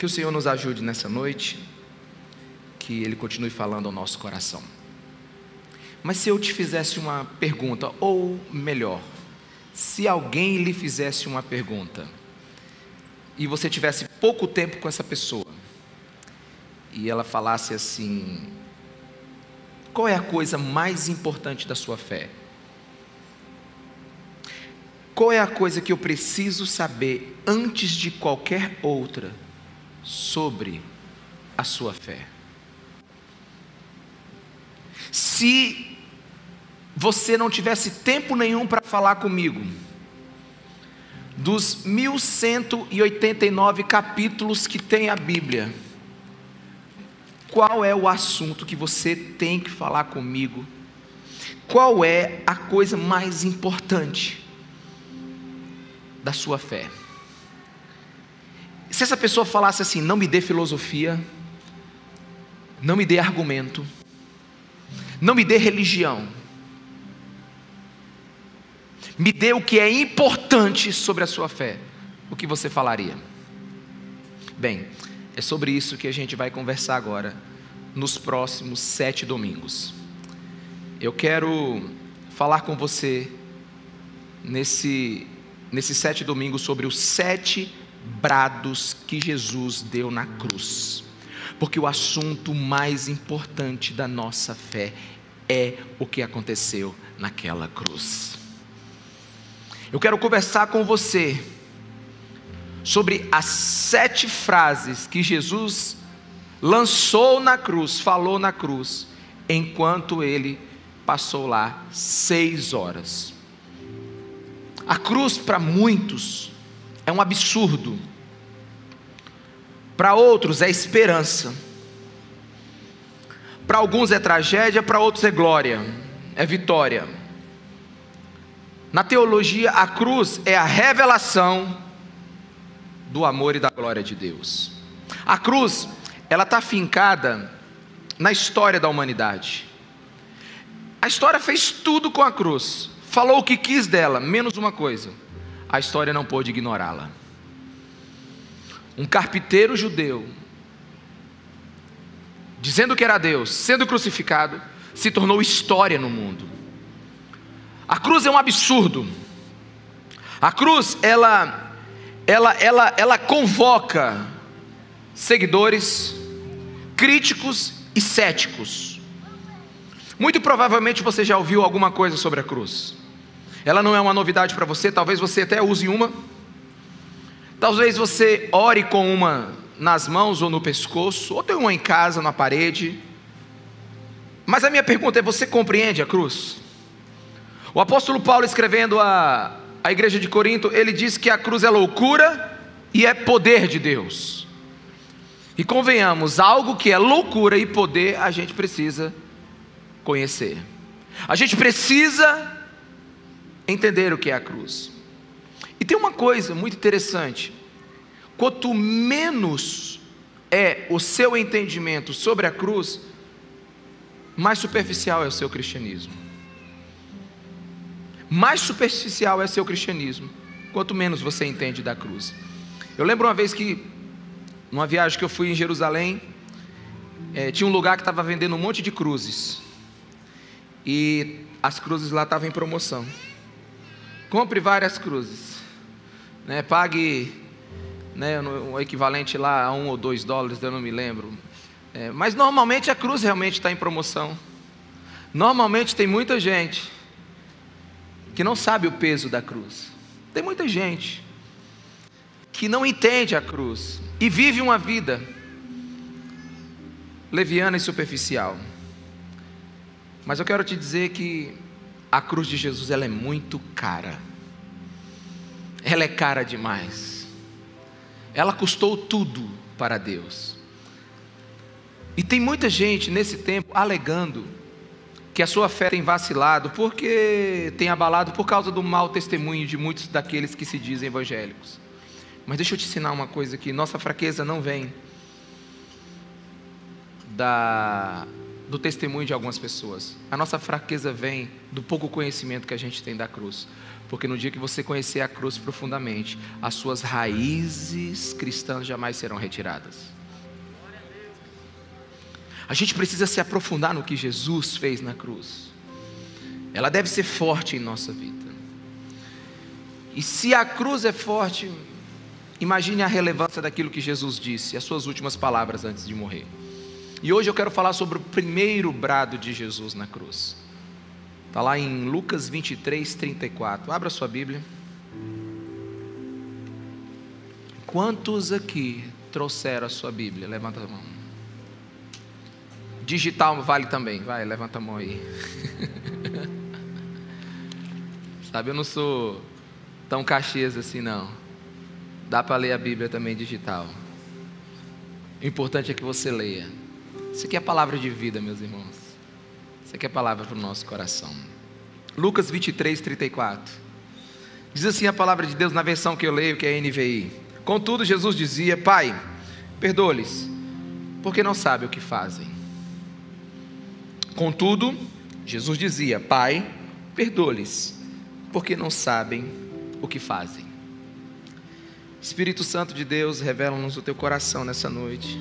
Que o Senhor nos ajude nessa noite, que Ele continue falando ao nosso coração. Mas se eu te fizesse uma pergunta, ou melhor, se alguém lhe fizesse uma pergunta, e você tivesse pouco tempo com essa pessoa, e ela falasse assim: qual é a coisa mais importante da sua fé? Qual é a coisa que eu preciso saber antes de qualquer outra sobre a sua fé? Se você não tivesse tempo nenhum para falar comigo, dos 1189 capítulos que tem a Bíblia, qual é o assunto que você tem que falar comigo? Qual é a coisa mais importante da sua fé? Se essa pessoa falasse assim: não me dê filosofia, não me dê argumento, não me dê religião, me dê o que é importante sobre a sua fé, o que você falaria? Bem, é sobre isso que a gente vai conversar agora, nos próximos sete domingos. Eu quero falar com você nesse, nesses sete domingos sobre os sete brados que Jesus deu na cruz. Porque o assunto mais importante da nossa fé é o que aconteceu naquela cruz. Eu quero conversar com você sobre as sete frases que Jesus lançou na cruz, falou na cruz, enquanto ele passou lá seis horas. A cruz, para muitos, é um absurdo, para outros, é esperança, para alguns é tragédia, para outros é glória, é vitória. Na teologia, a cruz é a revelação do amor e da glória de Deus. A cruz, ela está fincada na história da humanidade. A história fez tudo com a cruz, falou o que quis dela, menos uma coisa: a história não pôde ignorá-la. Um carpinteiro judeu, dizendo que era Deus, sendo crucificado, se tornou história no mundo. A cruz é um absurdo. A cruz, ela ela, ela, ela convoca seguidores, críticos e céticos. Muito provavelmente você já ouviu alguma coisa sobre a cruz. Ela não é uma novidade para você, talvez você até use uma. Talvez você ore com uma nas mãos ou no pescoço, ou tem uma em casa, na parede. Mas a minha pergunta é: você compreende a cruz? O apóstolo Paulo, escrevendo a, a igreja de Corinto, ele diz que a cruz é loucura e é poder de Deus. E convenhamos, algo que é loucura e poder, a gente precisa conhecer. A gente precisa entender o que é a cruz. E tem uma coisa muito interessante: quanto menos é o seu entendimento sobre a cruz, mais superficial é o seu cristianismo mais superficial é seu cristianismo, quanto menos você entende da cruz. Eu lembro uma vez que, numa viagem que eu fui em Jerusalém, é, tinha um lugar que estava vendendo um monte de cruzes, e as cruzes lá estavam em promoção. Compre várias cruzes, né, pague né, o equivalente lá a um ou dois dólares, eu não me lembro. É, mas normalmente a cruz realmente está em promoção. Normalmente tem muita gente que não sabe o peso da cruz. Tem muita gente que não entende a cruz e vive uma vida leviana e superficial. Mas eu quero te dizer que a cruz de Jesus ela é muito cara. Ela é cara demais. Ela custou tudo para Deus. E tem muita gente nesse tempo alegando que a sua fé tem vacilado, porque tem abalado por causa do mau testemunho de muitos daqueles que se dizem evangélicos. Mas deixa eu te ensinar uma coisa aqui: nossa fraqueza não vem da, do testemunho de algumas pessoas, a nossa fraqueza vem do pouco conhecimento que a gente tem da cruz. Porque no dia que você conhecer a cruz profundamente, as suas raízes cristãs jamais serão retiradas. A gente precisa se aprofundar no que Jesus fez na cruz. Ela deve ser forte em nossa vida. E se a cruz é forte, imagine a relevância daquilo que Jesus disse, as suas últimas palavras antes de morrer. E hoje eu quero falar sobre o primeiro brado de Jesus na cruz. Está lá em Lucas 23, 34. Abra sua Bíblia. Quantos aqui trouxeram a sua Bíblia? Levanta a mão. Digital vale também. Vai, levanta a mão aí. Sabe, eu não sou tão caxias assim, não. Dá para ler a Bíblia também digital. O importante é que você leia. Isso aqui é a palavra de vida, meus irmãos. Isso aqui é a palavra para o nosso coração. Lucas 23, 34. Diz assim a palavra de Deus na versão que eu leio, que é a NVI. Contudo, Jesus dizia: Pai, perdoa-lhes, porque não sabem o que fazem. Contudo, Jesus dizia: Pai, perdoa-lhes, porque não sabem o que fazem. Espírito Santo de Deus, revela-nos o teu coração nessa noite.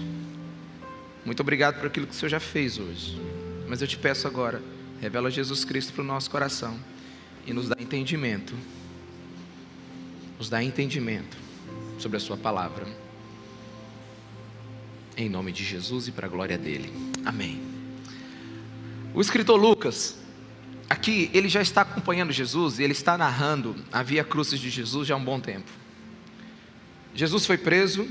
Muito obrigado por aquilo que o Senhor já fez hoje. Mas eu te peço agora, revela Jesus Cristo para o nosso coração e nos dá entendimento. Nos dá entendimento sobre a Sua palavra. Em nome de Jesus e para a glória dele. Amém. O escritor Lucas, aqui, ele já está acompanhando Jesus e ele está narrando a via crucis de Jesus já há um bom tempo. Jesus foi preso,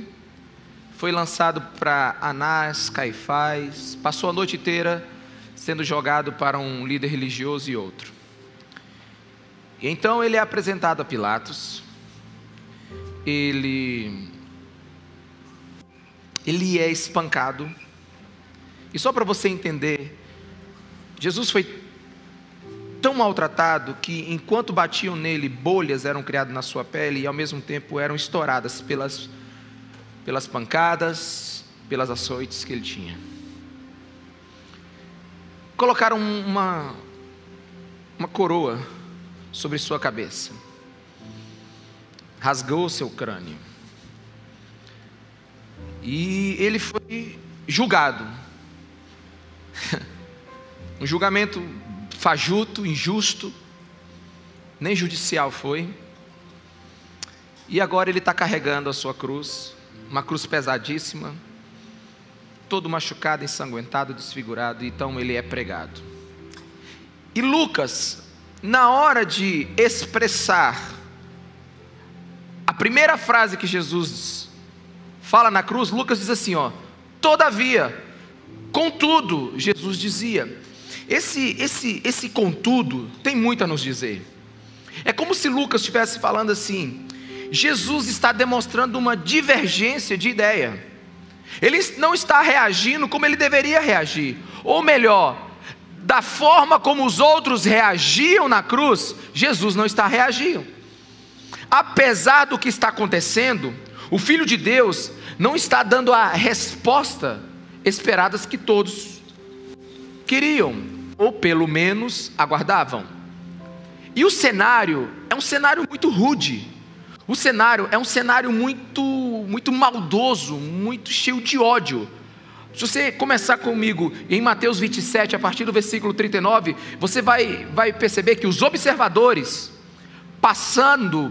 foi lançado para Anás, Caifás, passou a noite inteira sendo jogado para um líder religioso e outro. E então ele é apresentado a Pilatos, ele, ele é espancado, e só para você entender, Jesus foi tão maltratado que enquanto batiam nele, bolhas eram criadas na sua pele e ao mesmo tempo eram estouradas pelas, pelas pancadas, pelas açoites que ele tinha. Colocaram uma, uma coroa sobre sua cabeça, rasgou seu crânio, e ele foi julgado. um julgamento fajuto, injusto, nem judicial foi. E agora ele está carregando a sua cruz, uma cruz pesadíssima, todo machucado, ensanguentado, desfigurado, então ele é pregado. E Lucas, na hora de expressar a primeira frase que Jesus fala na cruz, Lucas diz assim, ó: "Todavia, contudo", Jesus dizia: esse, esse, esse contudo tem muito a nos dizer. É como se Lucas estivesse falando assim: Jesus está demonstrando uma divergência de ideia. Ele não está reagindo como ele deveria reagir, ou melhor, da forma como os outros reagiam na cruz, Jesus não está reagindo. Apesar do que está acontecendo, o Filho de Deus não está dando a resposta esperada que todos queriam ou pelo menos aguardavam. E o cenário é um cenário muito rude. O cenário é um cenário muito, muito maldoso, muito cheio de ódio. Se você começar comigo em Mateus 27, a partir do versículo 39, você vai, vai perceber que os observadores, passando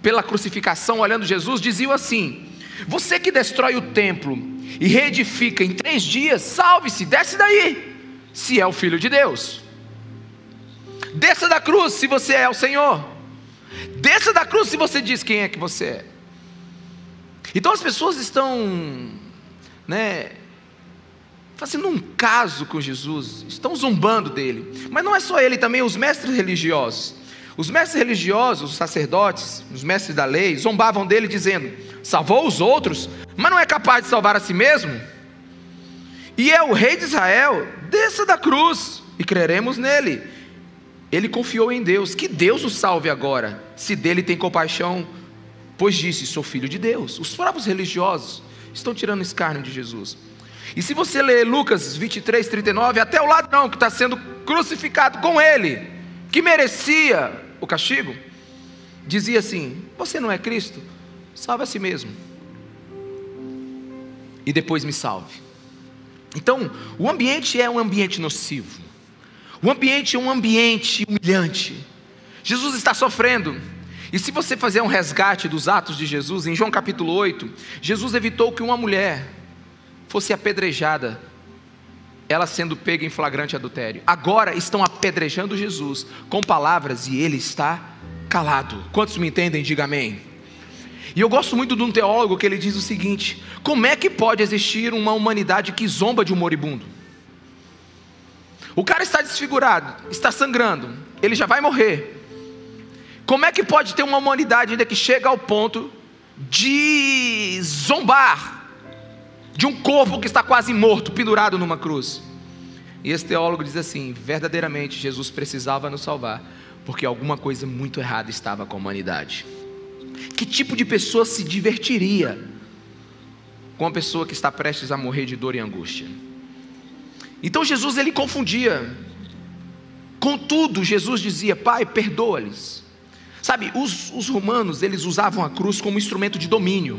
pela crucificação, olhando Jesus, diziam assim: Você que destrói o templo e reedifica em três dias, salve-se, desce daí se é o Filho de Deus. Desça da cruz se você é o Senhor. Desça da cruz se você diz quem é que você é. Então as pessoas estão, né, fazendo um caso com Jesus, estão zombando dele. Mas não é só ele, também os mestres religiosos. Os mestres religiosos, os sacerdotes, os mestres da lei, zombavam dele dizendo: salvou os outros, mas não é capaz de salvar a si mesmo. E é o rei de Israel, desça da cruz e creremos nele. Ele confiou em Deus, que Deus o salve agora, se dele tem compaixão, pois disse: Sou filho de Deus. Os próprios religiosos estão tirando escárnio de Jesus. E se você ler Lucas 23, 39, até o ladrão que está sendo crucificado com ele, que merecia o castigo, dizia assim: Você não é Cristo? Salve a si mesmo. E depois me salve. Então, o ambiente é um ambiente nocivo. O ambiente é um ambiente humilhante. Jesus está sofrendo. E se você fazer um resgate dos atos de Jesus, em João capítulo 8, Jesus evitou que uma mulher fosse apedrejada, ela sendo pega em flagrante adultério. Agora estão apedrejando Jesus com palavras e ele está calado. Quantos me entendem? Diga amém. E eu gosto muito de um teólogo que ele diz o seguinte: como é que pode existir uma humanidade que zomba de um moribundo? O cara está desfigurado, está sangrando, ele já vai morrer. Como é que pode ter uma humanidade ainda que chega ao ponto de zombar de um corpo que está quase morto, pendurado numa cruz? E esse teólogo diz assim: verdadeiramente Jesus precisava nos salvar, porque alguma coisa muito errada estava com a humanidade. Que tipo de pessoa se divertiria com uma pessoa que está prestes a morrer de dor e angústia? Então Jesus ele confundia. Contudo, Jesus dizia: Pai, perdoa-lhes. Sabe, os, os romanos eles usavam a cruz como instrumento de domínio,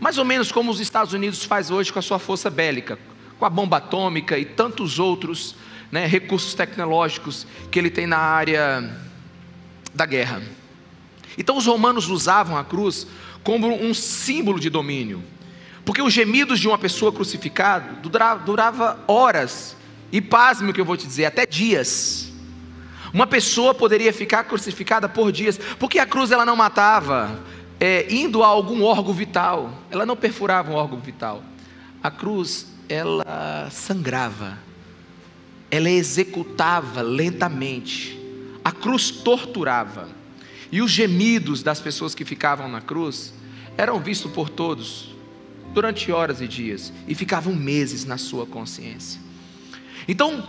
mais ou menos como os Estados Unidos faz hoje com a sua força bélica, com a bomba atômica e tantos outros né, recursos tecnológicos que ele tem na área da guerra. Então os romanos usavam a cruz como um símbolo de domínio, porque os gemidos de uma pessoa crucificada durava, horas, e pasme o que eu vou te dizer, até dias. Uma pessoa poderia ficar crucificada por dias, porque a cruz ela não matava é, indo a algum órgão vital, ela não perfurava um órgão vital. A cruz ela sangrava, ela executava lentamente. A cruz torturava. E os gemidos das pessoas que ficavam na cruz eram vistos por todos durante horas e dias e ficavam meses na sua consciência. Então,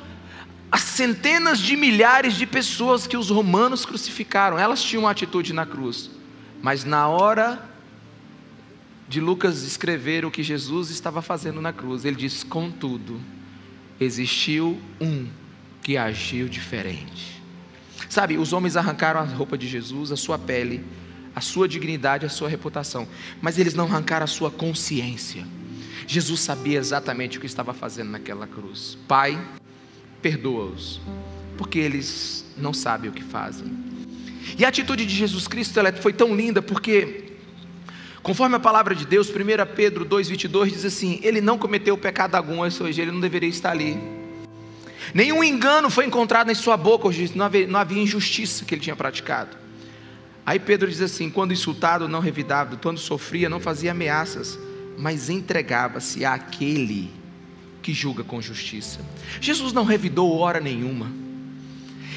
as centenas de milhares de pessoas que os romanos crucificaram, elas tinham uma atitude na cruz, mas na hora de Lucas escrever o que Jesus estava fazendo na cruz, ele diz: contudo, existiu um que agiu diferente. Sabe, os homens arrancaram a roupa de Jesus, a sua pele, a sua dignidade, a sua reputação, mas eles não arrancaram a sua consciência. Jesus sabia exatamente o que estava fazendo naquela cruz. Pai, perdoa-os, porque eles não sabem o que fazem. E a atitude de Jesus Cristo ela foi tão linda porque, conforme a palavra de Deus, 1 Pedro 2,22 diz assim: Ele não cometeu pecado algum, ou seja, ele não deveria estar ali. Nenhum engano foi encontrado em sua boca, não havia, não havia injustiça que ele tinha praticado. Aí Pedro diz assim: quando insultado, não revidava, quando sofria, não fazia ameaças, mas entregava-se àquele que julga com justiça. Jesus não revidou hora nenhuma.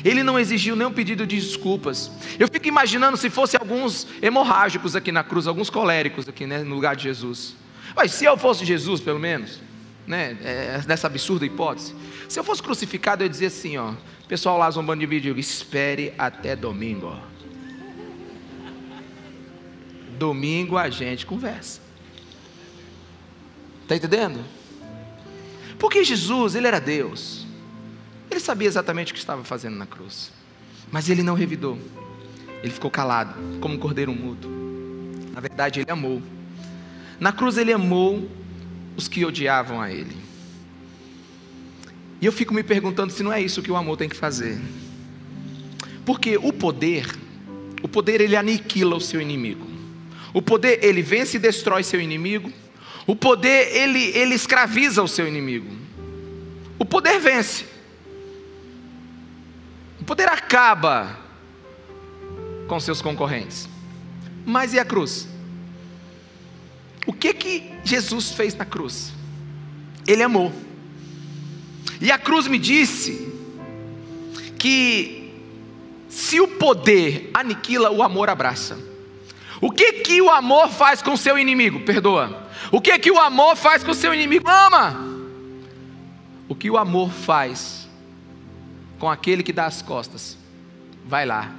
Ele não exigiu nenhum pedido de desculpas. Eu fico imaginando se fosse alguns hemorrágicos aqui na cruz, alguns coléricos aqui né, no lugar de Jesus. Mas se eu fosse Jesus, pelo menos, né, é, nessa absurda hipótese, se eu fosse crucificado, eu ia dizer assim: ó, pessoal lá zombando de vídeo, espere até domingo. Domingo a gente conversa. Está entendendo? Porque Jesus, ele era Deus. Ele sabia exatamente o que estava fazendo na cruz. Mas ele não revidou. Ele ficou calado, como um cordeiro mudo. Na verdade, ele amou. Na cruz ele amou os que odiavam a ele. E eu fico me perguntando se não é isso que o amor tem que fazer. Porque o poder, o poder ele aniquila o seu inimigo. O poder ele vence e destrói seu inimigo o poder, ele, ele escraviza o seu inimigo. O poder vence. O poder acaba com seus concorrentes. Mas e a cruz? O que que Jesus fez na cruz? Ele amou. E a cruz me disse que se o poder aniquila, o amor abraça. O que que o amor faz com seu inimigo? Perdoa. O que que o amor faz com o seu inimigo? Ama! O que o amor faz com aquele que dá as costas? Vai lá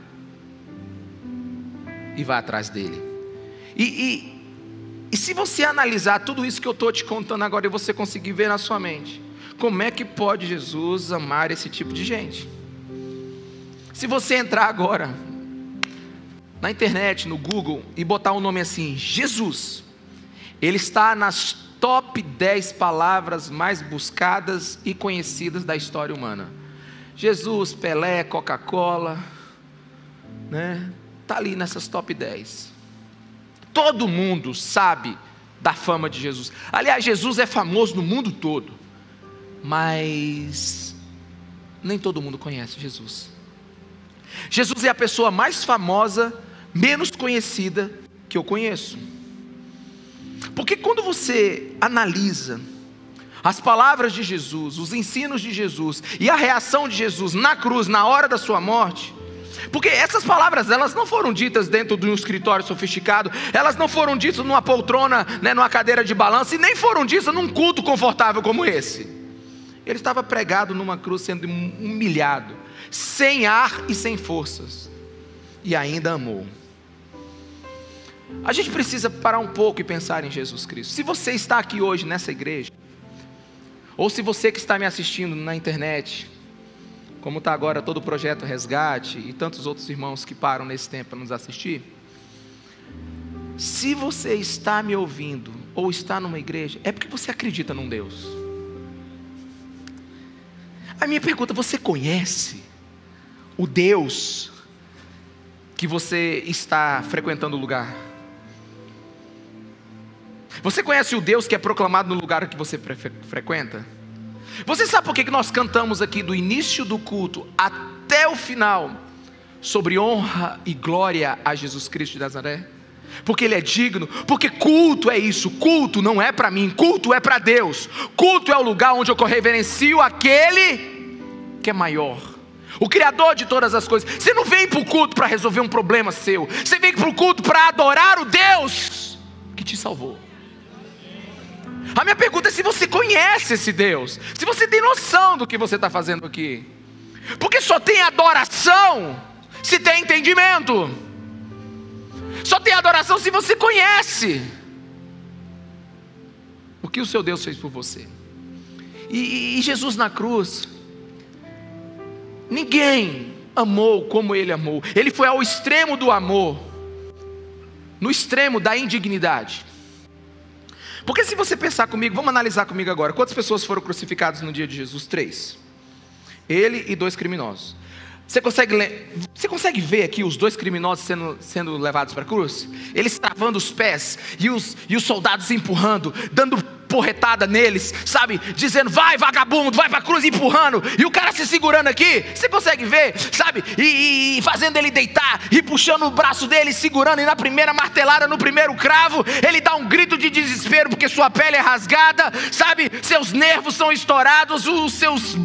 e vai atrás dele. E, e, e se você analisar tudo isso que eu estou te contando agora e você conseguir ver na sua mente, como é que pode Jesus amar esse tipo de gente? Se você entrar agora na internet, no Google, e botar um nome assim, Jesus, ele está nas top 10 palavras mais buscadas e conhecidas da história humana. Jesus, Pelé, Coca-Cola, né? Tá ali nessas top 10. Todo mundo sabe da fama de Jesus. Aliás, Jesus é famoso no mundo todo. Mas nem todo mundo conhece Jesus. Jesus é a pessoa mais famosa, menos conhecida que eu conheço. Porque quando você analisa as palavras de Jesus, os ensinos de Jesus e a reação de Jesus na cruz, na hora da sua morte, porque essas palavras, elas não foram ditas dentro de um escritório sofisticado, elas não foram ditas numa poltrona, né, numa cadeira de balanço, e nem foram ditas num culto confortável como esse. Ele estava pregado numa cruz sendo humilhado, sem ar e sem forças, e ainda amou. A gente precisa parar um pouco e pensar em Jesus Cristo. Se você está aqui hoje nessa igreja, ou se você que está me assistindo na internet, como está agora todo o projeto Resgate e tantos outros irmãos que param nesse tempo para nos assistir, se você está me ouvindo ou está numa igreja, é porque você acredita num Deus. A minha pergunta: você conhece o Deus que você está frequentando o lugar? Você conhece o Deus que é proclamado no lugar que você frequenta? Você sabe por que nós cantamos aqui do início do culto até o final sobre honra e glória a Jesus Cristo de Nazaré? Porque Ele é digno, porque culto é isso, culto não é para mim, culto é para Deus, culto é o lugar onde eu reverencio aquele que é maior, o Criador de todas as coisas. Você não vem para o culto para resolver um problema seu, você vem para o culto para adorar o Deus que te salvou. A minha pergunta é se você conhece esse Deus, se você tem noção do que você está fazendo aqui. Porque só tem adoração se tem entendimento. Só tem adoração se você conhece o que o seu Deus fez por você. E, e Jesus na cruz, ninguém amou como ele amou. Ele foi ao extremo do amor, no extremo da indignidade. Porque se você pensar comigo, vamos analisar comigo agora. Quantas pessoas foram crucificadas no dia de Jesus? Três. Ele e dois criminosos. Você consegue, você consegue ver aqui os dois criminosos sendo, sendo levados para a cruz? Eles travando os pés e os, e os soldados empurrando, dando porretada neles, sabe? Dizendo, vai vagabundo, vai para a cruz empurrando, e o cara se segurando aqui, você consegue ver, sabe? E, e, fazendo ele deitar, e puxando o braço dele, segurando, e na primeira martelada, no primeiro cravo, ele dá um grito de desespero, porque sua pele é rasgada, sabe? Seus nervos são estourados, os seus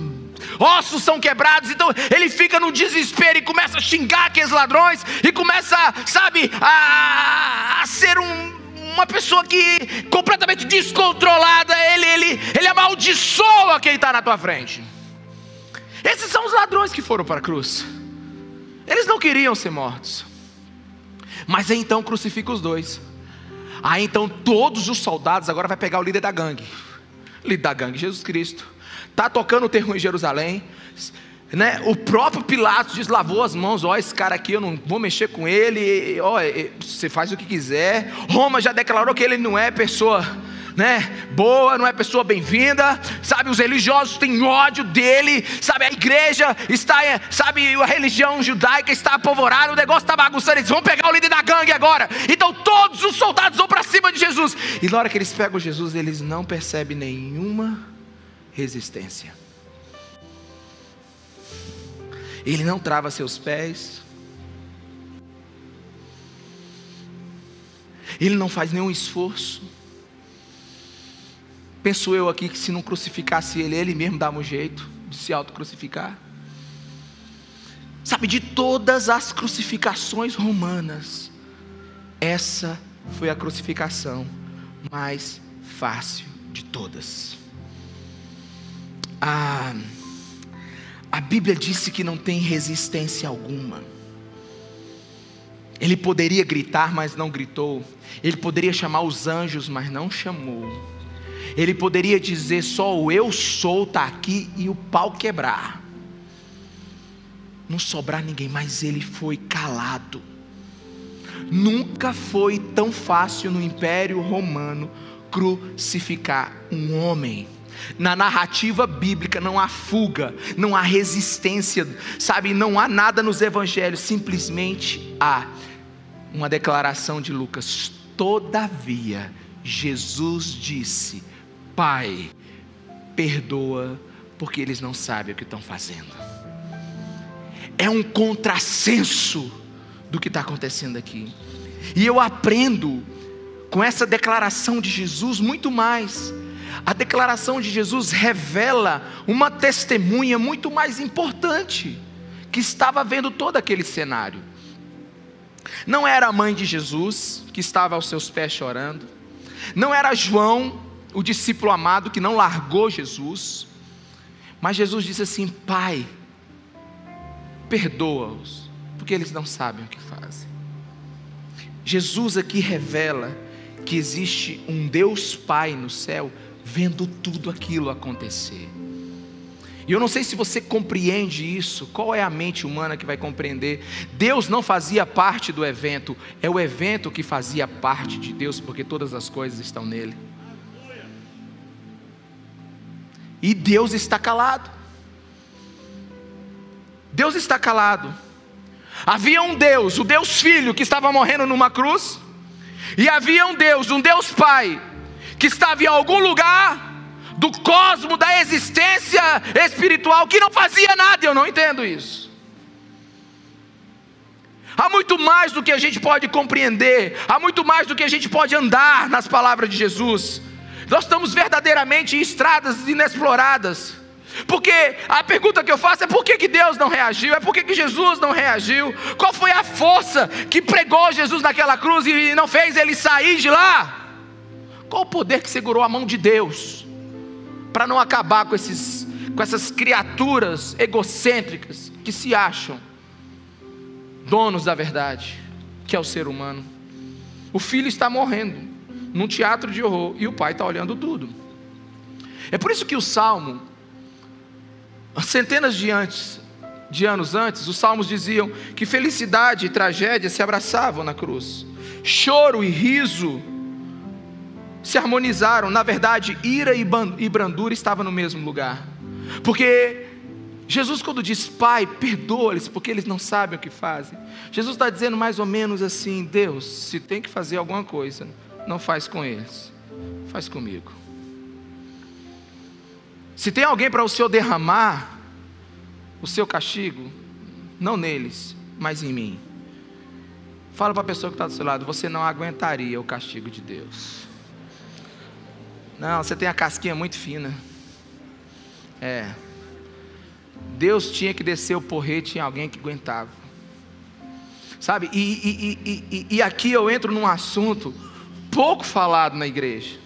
ossos são quebrados, então ele fica no desespero e começa a xingar aqueles ladrões, e começa, sabe, a, a ser um, uma pessoa que completamente descontrolada, ele, ele, ele amaldiçoa quem está na tua frente. Esses são os ladrões que foram para a cruz. Eles não queriam ser mortos. Mas então crucifica os dois. Aí então todos os soldados agora vai pegar o líder da gangue. líder da gangue, Jesus Cristo está tocando o terror em Jerusalém. Né? O próprio Pilatos diz: lavou as mãos, ó, esse cara aqui eu não vou mexer com ele, ó, você faz o que quiser. Roma já declarou que ele não é pessoa né, boa, não é pessoa bem-vinda, sabe? Os religiosos têm ódio dele, sabe? A igreja está, sabe? A religião judaica está apavorada, o negócio está bagunçando. Eles vão pegar o líder da gangue agora. Então todos os soldados vão para cima de Jesus, e na hora que eles pegam Jesus, eles não percebem nenhuma resistência. Ele não trava seus pés. Ele não faz nenhum esforço. Penso eu aqui que se não crucificasse ele, ele mesmo dava um jeito de se autocrucificar. Sabe, de todas as crucificações romanas, essa foi a crucificação mais fácil de todas. A, a Bíblia disse que não tem resistência alguma. Ele poderia gritar, mas não gritou. Ele poderia chamar os anjos, mas não chamou. Ele poderia dizer só o eu sou está aqui e o pau quebrar. Não sobrar ninguém, mas ele foi calado. Nunca foi tão fácil no Império Romano crucificar um homem. Na narrativa bíblica não há fuga, não há resistência, sabe? Não há nada nos evangelhos, simplesmente há uma declaração de Lucas. Todavia, Jesus disse: Pai, perdoa, porque eles não sabem o que estão fazendo. É um contrassenso do que está acontecendo aqui. E eu aprendo com essa declaração de Jesus muito mais. A declaração de Jesus revela uma testemunha muito mais importante, que estava vendo todo aquele cenário. Não era a mãe de Jesus, que estava aos seus pés chorando. Não era João, o discípulo amado, que não largou Jesus. Mas Jesus disse assim: Pai, perdoa-os, porque eles não sabem o que fazem. Jesus aqui revela que existe um Deus Pai no céu vendo tudo aquilo acontecer. E eu não sei se você compreende isso, qual é a mente humana que vai compreender? Deus não fazia parte do evento, é o evento que fazia parte de Deus, porque todas as coisas estão nele. E Deus está calado. Deus está calado. Havia um Deus, o Deus Filho, que estava morrendo numa cruz, e havia um Deus, um Deus Pai, que estava em algum lugar do cosmo da existência espiritual que não fazia nada, eu não entendo isso. Há muito mais do que a gente pode compreender, há muito mais do que a gente pode andar nas palavras de Jesus. Nós estamos verdadeiramente em estradas inexploradas. Porque a pergunta que eu faço é por que, que Deus não reagiu? É por que, que Jesus não reagiu? Qual foi a força que pregou Jesus naquela cruz e não fez ele sair de lá? Qual o poder que segurou a mão de Deus para não acabar com, esses, com essas criaturas egocêntricas que se acham donos da verdade, que é o ser humano? O filho está morrendo num teatro de horror e o pai está olhando tudo. É por isso que o salmo Centenas de, antes, de anos antes, os salmos diziam que felicidade e tragédia se abraçavam na cruz, choro e riso se harmonizaram. Na verdade, ira e brandura estavam no mesmo lugar, porque Jesus, quando diz Pai, perdoa-lhes, porque eles não sabem o que fazem, Jesus está dizendo mais ou menos assim: Deus, se tem que fazer alguma coisa, não faz com eles, faz comigo. Se tem alguém para o Senhor derramar o seu castigo, não neles, mas em mim. Fala para a pessoa que está do seu lado, você não aguentaria o castigo de Deus. Não, você tem a casquinha muito fina. É. Deus tinha que descer o porrete em alguém que aguentava. Sabe? E, e, e, e, aqui eu entro num assunto pouco falado na igreja.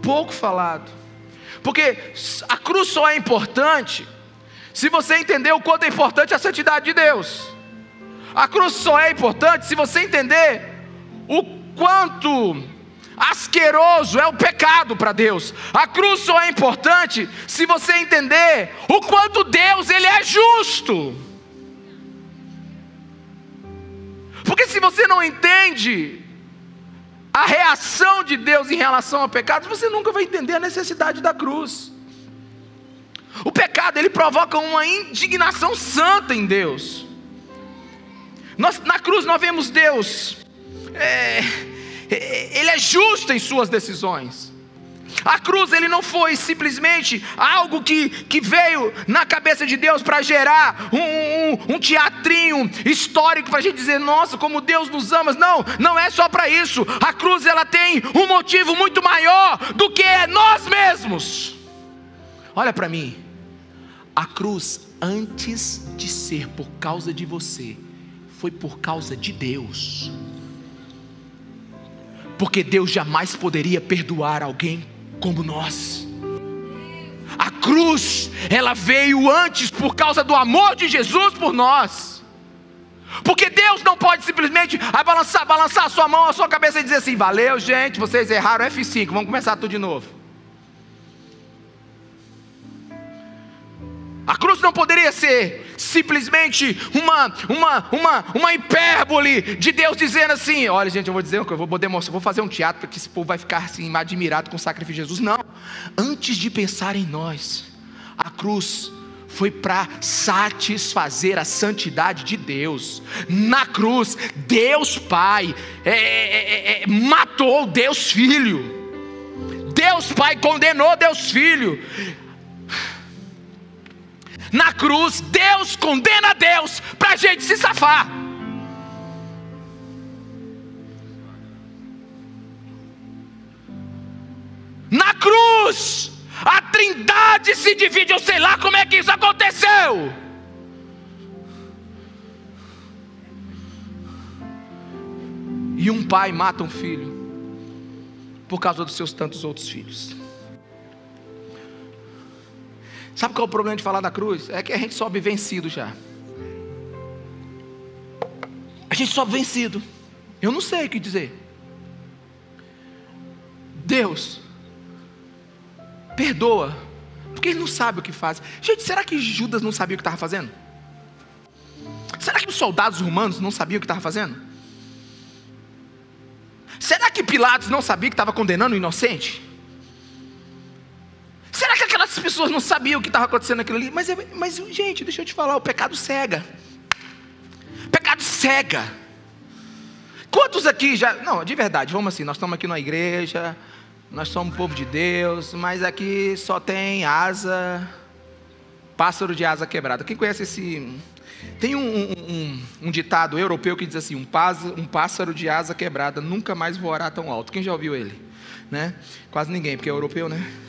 Pouco falado. Porque a cruz só é importante se você entender o quanto é importante a santidade de Deus. A cruz só é importante se você entender o quanto asqueroso é o pecado para Deus. A cruz só é importante se você entender o quanto Deus ele é justo. Porque se você não entende a reação de Deus em relação ao pecado, você nunca vai entender a necessidade da cruz. O pecado ele provoca uma indignação santa em Deus. Nós, na cruz nós vemos Deus, é, Ele é justo em suas decisões. A cruz ele não foi simplesmente algo que, que veio na cabeça de Deus para gerar um, um, um, teatrinho histórico para a gente dizer, nossa, como Deus nos ama. Não, não é só para isso. A cruz ela tem um motivo muito maior do que nós mesmos. Olha para mim. A cruz, antes de ser por causa de você, foi por causa de Deus. Porque Deus jamais poderia perdoar alguém como nós. A cruz, ela veio antes por causa do amor de Jesus por nós. Porque Deus não pode simplesmente balançar, balançar a sua mão, a sua cabeça e dizer assim: valeu, gente, vocês erraram F5, vamos começar tudo de novo. A cruz não poderia ser simplesmente uma, uma, uma, uma hipérbole de Deus dizendo assim: olha, gente, eu vou dizer, eu vou poder mostrar, vou fazer um teatro porque esse povo vai ficar assim, admirado com o sacrifício de Jesus. Não. Antes de pensar em nós, a cruz foi para satisfazer a santidade de Deus. Na cruz, Deus Pai é, é, é, matou Deus Filho. Deus Pai condenou Deus Filho. Na cruz, Deus condena Deus para a gente se safar. Na cruz, a trindade se divide. Eu sei lá como é que isso aconteceu. E um pai mata um filho por causa dos seus tantos outros filhos. Sabe qual é o problema de falar da cruz? É que a gente sobe vencido já. A gente sobe vencido. Eu não sei o que dizer. Deus, perdoa, porque ele não sabe o que faz. Gente, será que Judas não sabia o que estava fazendo? Será que os soldados romanos não sabiam o que estava fazendo? Será que Pilatos não sabia que estava condenando o inocente? Pessoas não sabiam o que estava acontecendo naquilo ali? Mas, mas, gente, deixa eu te falar, o pecado cega. O pecado cega. Quantos aqui já. Não, de verdade, vamos assim, nós estamos aqui na igreja, nós somos povo de Deus, mas aqui só tem asa, pássaro de asa quebrada. Quem conhece esse tem um, um, um, ditado europeu que diz assim: um pássaro, um pássaro de asa quebrada nunca mais voará tão alto. Quem já ouviu ele? Né? Quase ninguém, porque é europeu, né?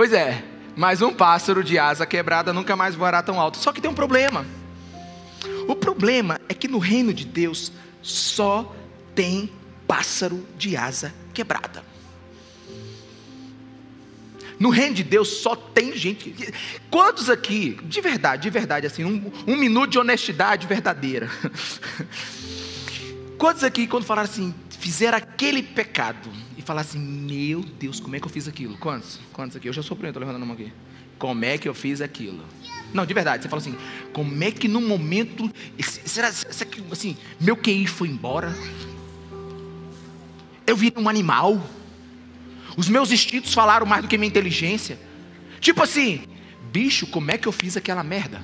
Pois é, mas um pássaro de asa quebrada nunca mais voará tão alto. Só que tem um problema. O problema é que no reino de Deus só tem pássaro de asa quebrada. No reino de Deus só tem gente. Quantos aqui, de verdade, de verdade, assim, um, um minuto de honestidade verdadeira. Quantos aqui, quando falaram assim, fizeram aquele pecado e falaram assim: Meu Deus, como é que eu fiz aquilo? Quantos? Quantos aqui? Eu já sou primeiro, estou levantando a mão aqui. Como é que eu fiz aquilo? Não, de verdade, você fala assim: Como é que no momento. Será, será que, assim, meu QI foi embora? Eu vi um animal? Os meus instintos falaram mais do que minha inteligência. Tipo assim, bicho, como é que eu fiz aquela merda?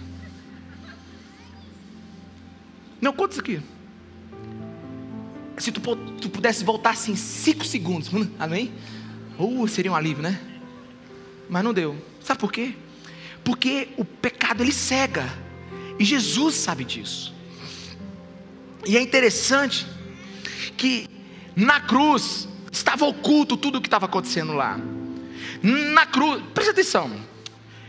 Não, quantos aqui? Se tu, tu pudesse voltar assim cinco segundos, amém? Uh, seria um alívio, né? Mas não deu. Sabe por quê? Porque o pecado ele cega. E Jesus sabe disso. E é interessante que na cruz Estava oculto tudo o que estava acontecendo lá. Na cruz, presta atenção.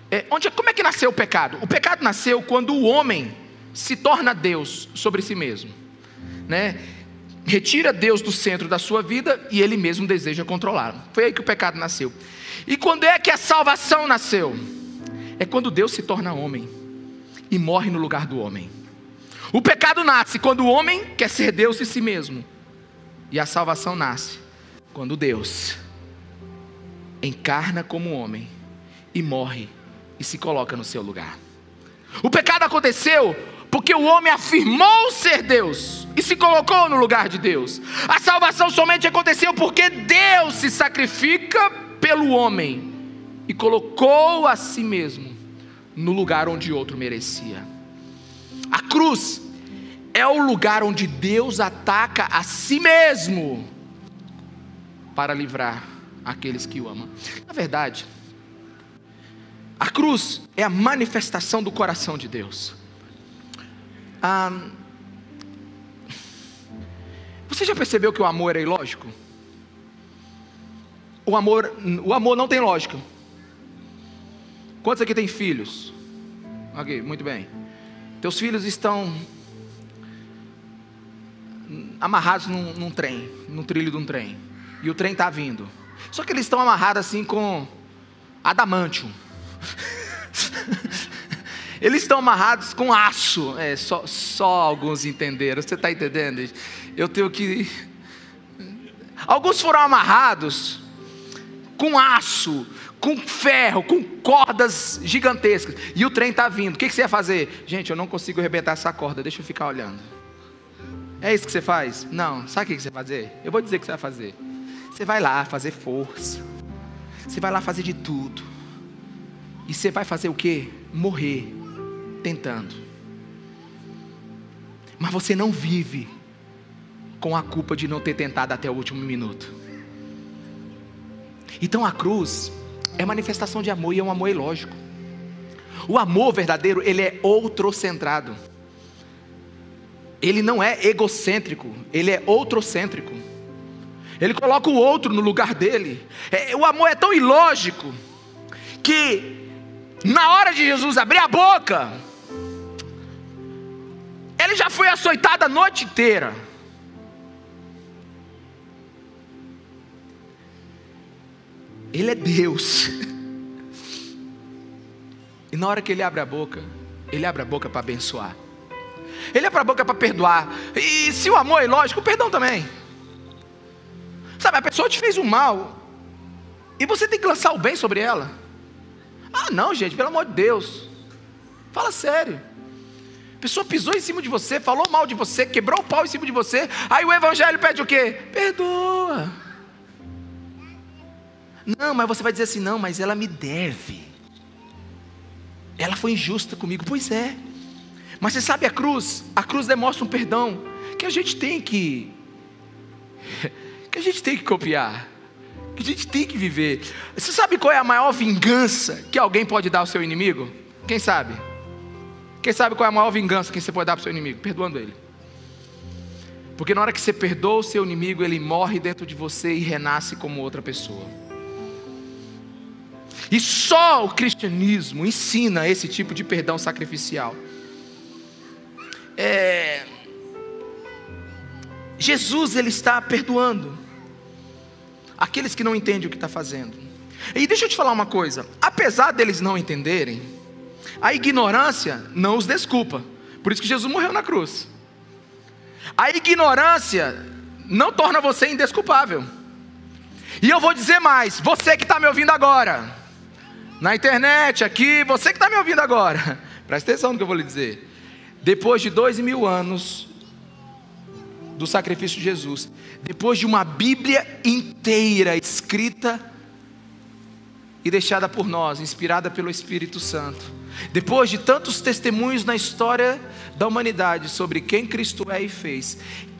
É, onde, como é que nasceu o pecado? O pecado nasceu quando o homem se torna Deus sobre si mesmo, né? Retira Deus do centro da sua vida e ele mesmo deseja controlá-lo. Foi aí que o pecado nasceu. E quando é que a salvação nasceu? É quando Deus se torna homem e morre no lugar do homem. O pecado nasce quando o homem quer ser Deus de si mesmo. E a salvação nasce quando Deus encarna como homem e morre e se coloca no seu lugar. O pecado aconteceu porque o homem afirmou ser Deus e se colocou no lugar de Deus. A salvação somente aconteceu porque Deus se sacrifica pelo homem e colocou a si mesmo no lugar onde outro merecia. A cruz é o lugar onde Deus ataca a si mesmo para livrar aqueles que o amam. Na verdade, a cruz é a manifestação do coração de Deus. Você já percebeu que o amor é ilógico? O amor, o amor não tem lógica. Quantos aqui têm filhos? Ok, muito bem. Teus filhos estão amarrados num, num trem, no trilho de um trem e o trem está vindo. Só que eles estão amarrados assim com adamantium. eles estão amarrados com aço. É, só, só alguns entenderam. Você está entendendo? Eu tenho que. Alguns foram amarrados com aço, com ferro, com cordas gigantescas. E o trem está vindo. O que, você ia fazer? Gente, eu não consigo arrebentar essa corda, deixa eu ficar olhando. É isso que você faz? Não. Sabe o que você vai fazer? Eu vou dizer o que você vai fazer. Você vai lá fazer força. Você vai lá fazer de tudo. E você vai fazer o quê? Morrer tentando. Mas você não vive com a culpa de não ter tentado até o último minuto. Então a cruz é manifestação de amor e é um amor ilógico. O amor verdadeiro, ele é outrocentrado. Ele não é egocêntrico, ele é outrocêntrico. Ele coloca o outro no lugar dele. É, o amor é tão ilógico que na hora de Jesus abrir a boca, ele já foi açoitado a noite inteira. Ele é Deus. E na hora que ele abre a boca, ele abre a boca para abençoar. Ele abre a boca para perdoar. E se o amor é lógico, o perdão também. Sabe, a pessoa te fez um mal. E você tem que lançar o bem sobre ela. Ah, não, gente, pelo amor de Deus. Fala sério. A pessoa pisou em cima de você, falou mal de você, quebrou o pau em cima de você. Aí o evangelho pede o quê? Perdoa. Não, mas você vai dizer assim: não, mas ela me deve. Ela foi injusta comigo. Pois é. Mas você sabe a cruz? A cruz demonstra um perdão que a gente tem que. que a gente tem que copiar. Que a gente tem que viver. Você sabe qual é a maior vingança que alguém pode dar ao seu inimigo? Quem sabe? Quem sabe qual é a maior vingança que você pode dar para o seu inimigo? Perdoando ele. Porque na hora que você perdoa o seu inimigo, ele morre dentro de você e renasce como outra pessoa. E só o cristianismo ensina esse tipo de perdão sacrificial. É... Jesus ele está perdoando aqueles que não entendem o que está fazendo. E deixa eu te falar uma coisa: apesar deles não entenderem, a ignorância não os desculpa. Por isso que Jesus morreu na cruz. A ignorância não torna você indesculpável. E eu vou dizer mais: você que está me ouvindo agora, na internet, aqui, você que está me ouvindo agora, presta atenção no que eu vou lhe dizer. Depois de dois mil anos do sacrifício de Jesus, depois de uma Bíblia inteira escrita e deixada por nós, inspirada pelo Espírito Santo, depois de tantos testemunhos na história da humanidade sobre quem Cristo é e fez,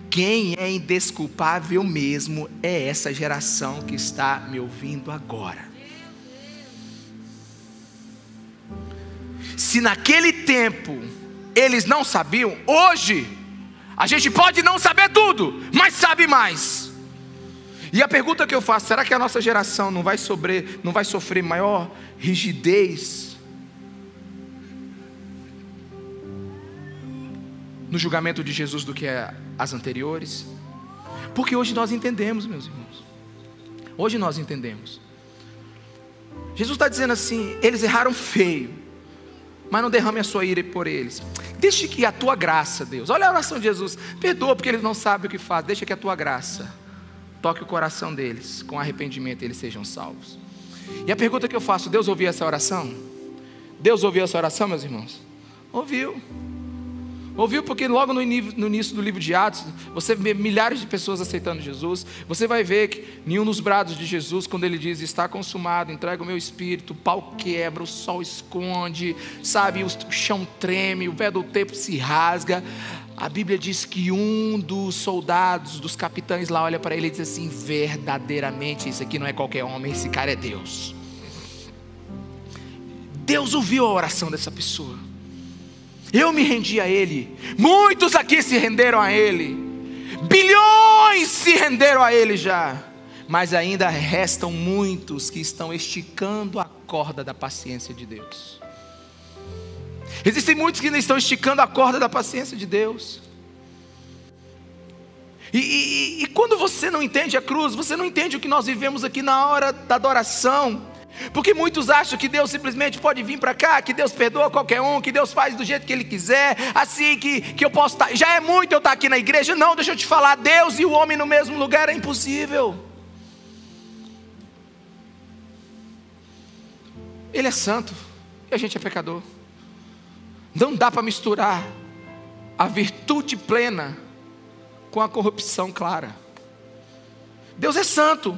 quem é indesculpável mesmo é essa geração que está me ouvindo agora. Se naquele tempo eles não sabiam, hoje a gente pode não saber tudo, mas sabe mais. E a pergunta que eu faço, será que a nossa geração não vai sofrer, não vai sofrer maior rigidez no julgamento de Jesus do que as anteriores? Porque hoje nós entendemos, meus irmãos. Hoje nós entendemos. Jesus está dizendo assim: eles erraram feio mas não derrame a sua ira por eles. Deixe que a tua graça, Deus. Olha a oração de Jesus. Perdoa porque eles não sabem o que fazem. Deixa que a tua graça toque o coração deles com arrependimento eles sejam salvos. E a pergunta que eu faço: Deus ouviu essa oração? Deus ouviu essa oração, meus irmãos? Ouviu. Ouviu porque logo no início do livro de Atos, você vê milhares de pessoas aceitando Jesus. Você vai ver que nenhum dos brados de Jesus, quando ele diz está consumado, entrega o meu espírito, o pau quebra, o sol esconde, sabe, o chão treme, o véu do tempo se rasga. A Bíblia diz que um dos soldados, dos capitães lá, olha para ele e diz assim: verdadeiramente, isso aqui não é qualquer homem, esse cara é Deus. Deus ouviu a oração dessa pessoa. Eu me rendi a Ele. Muitos aqui se renderam a Ele. Bilhões se renderam a Ele já. Mas ainda restam muitos que estão esticando a corda da paciência de Deus. Existem muitos que ainda estão esticando a corda da paciência de Deus. E, e, e, quando você não entende a cruz, você não entende o que nós vivemos aqui na hora da adoração. Porque muitos acham que Deus simplesmente pode vir para cá, que Deus perdoa qualquer um, que Deus faz do jeito que Ele quiser, assim que, que eu posso estar. Tá, já é muito eu estar tá aqui na igreja. Não, deixa eu te falar, Deus e o homem no mesmo lugar é impossível. Ele é santo e a gente é pecador. Não dá para misturar a virtude plena com a corrupção clara. Deus é santo.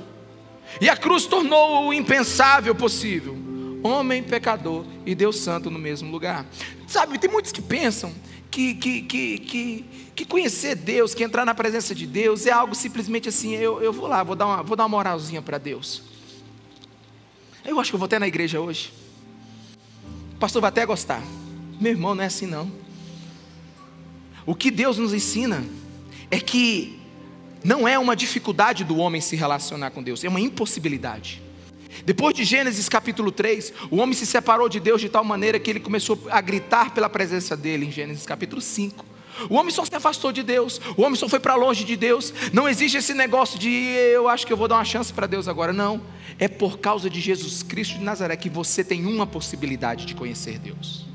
E a cruz tornou o impensável possível. Homem pecador e Deus santo no mesmo lugar. Sabe, tem muitos que pensam que, que, que, que, que conhecer Deus, que entrar na presença de Deus é algo simplesmente assim, eu, eu vou lá, vou dar uma, vou dar uma moralzinha para Deus. Eu acho que eu vou até na igreja hoje. O pastor vai até gostar. Meu irmão, não é assim não. O que Deus nos ensina é que não é uma dificuldade do homem se relacionar com Deus, é uma impossibilidade. Depois de Gênesis capítulo 3, o homem se separou de Deus de tal maneira que ele começou a gritar pela presença dele em Gênesis capítulo 5. O homem só se afastou de Deus, o homem só foi para longe de Deus. Não existe esse negócio de eu acho que eu vou dar uma chance para Deus agora. Não. É por causa de Jesus Cristo de Nazaré que você tem uma possibilidade de conhecer Deus.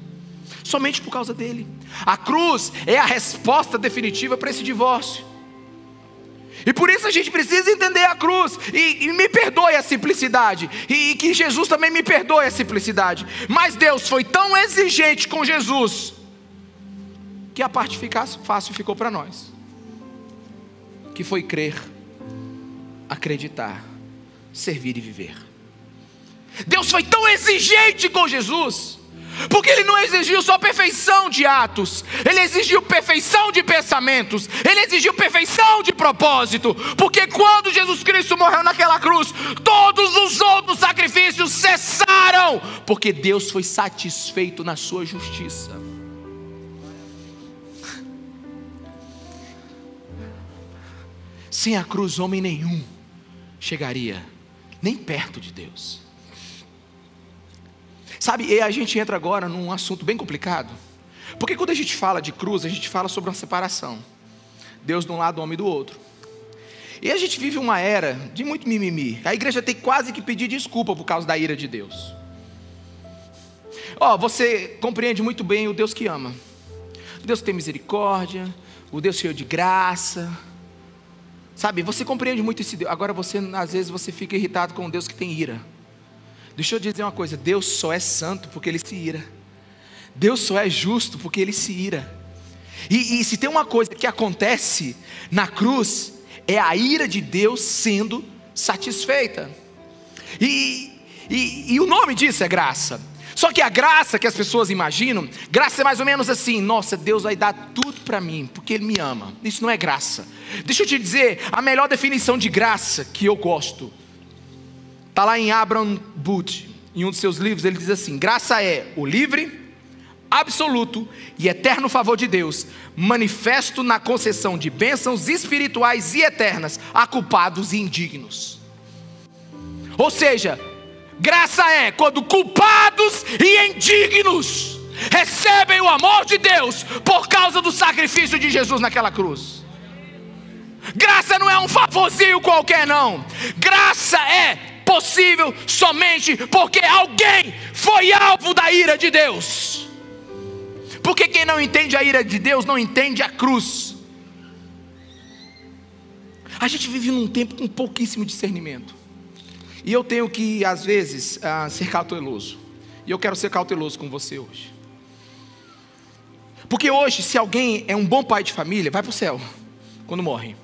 Somente por causa dele. A cruz é a resposta definitiva para esse divórcio. E por isso a gente precisa entender a cruz. E, e me perdoe a simplicidade. E, e, que Jesus também me perdoe a simplicidade. Mas Deus foi tão exigente com Jesus. Que a parte fácil ficou para nós. Que foi crer, acreditar, servir e viver. Deus foi tão exigente com Jesus porque ele não exigiu só perfeição de atos, ele exigiu perfeição de pensamentos, ele exigiu perfeição de propósito. Porque quando Jesus Cristo morreu naquela cruz, todos os outros sacrifícios cessaram, porque Deus foi satisfeito na sua justiça. Sem a cruz, homem nenhum chegaria nem perto de Deus. Sabe, e a gente entra agora num assunto bem complicado. Porque quando a gente fala de cruz, a gente fala sobre uma separação. Deus de um lado, homem do outro. E a gente vive uma era de muito mimimi. A igreja tem quase que pedir desculpa por causa da ira de Deus. Ó, oh, você compreende muito bem o Deus que ama. O Deus que tem misericórdia, o Deus cheio de graça. Sabe, você compreende muito esse Deus. Agora você, às vezes, você fica irritado com o Deus que tem ira. Deixa eu dizer uma coisa: Deus só é santo porque ele se ira. Deus só é justo porque ele se ira. E, e se tem uma coisa que acontece na cruz, é a ira de Deus sendo satisfeita. E, e, e, o nome disso é graça. Só que a graça que as pessoas imaginam, graça é mais ou menos assim: nossa, Deus vai dar tudo para mim, porque Ele me ama. Isso não é graça. Deixa eu te dizer, a melhor definição de graça que eu gosto Está lá em Abraham Booth, em um dos seus livros, ele diz assim: graça é o livre, absoluto e eterno favor de Deus, manifesto na concessão de bênçãos espirituais e eternas a culpados e indignos. Ou seja, graça é quando culpados e indignos recebem o amor de Deus por causa do sacrifício de Jesus naquela cruz. Graça não é um favorzinho qualquer, não. Graça é possível somente porque alguém foi alvo da ira de Deus. Porque quem não entende a ira de Deus não entende a cruz. A gente vive num tempo com pouquíssimo discernimento. E eu tenho que, às vezes, uh, ser cauteloso. E eu quero ser cauteloso com você hoje. Porque hoje, se alguém é um bom pai de família, vai para o céu quando morre.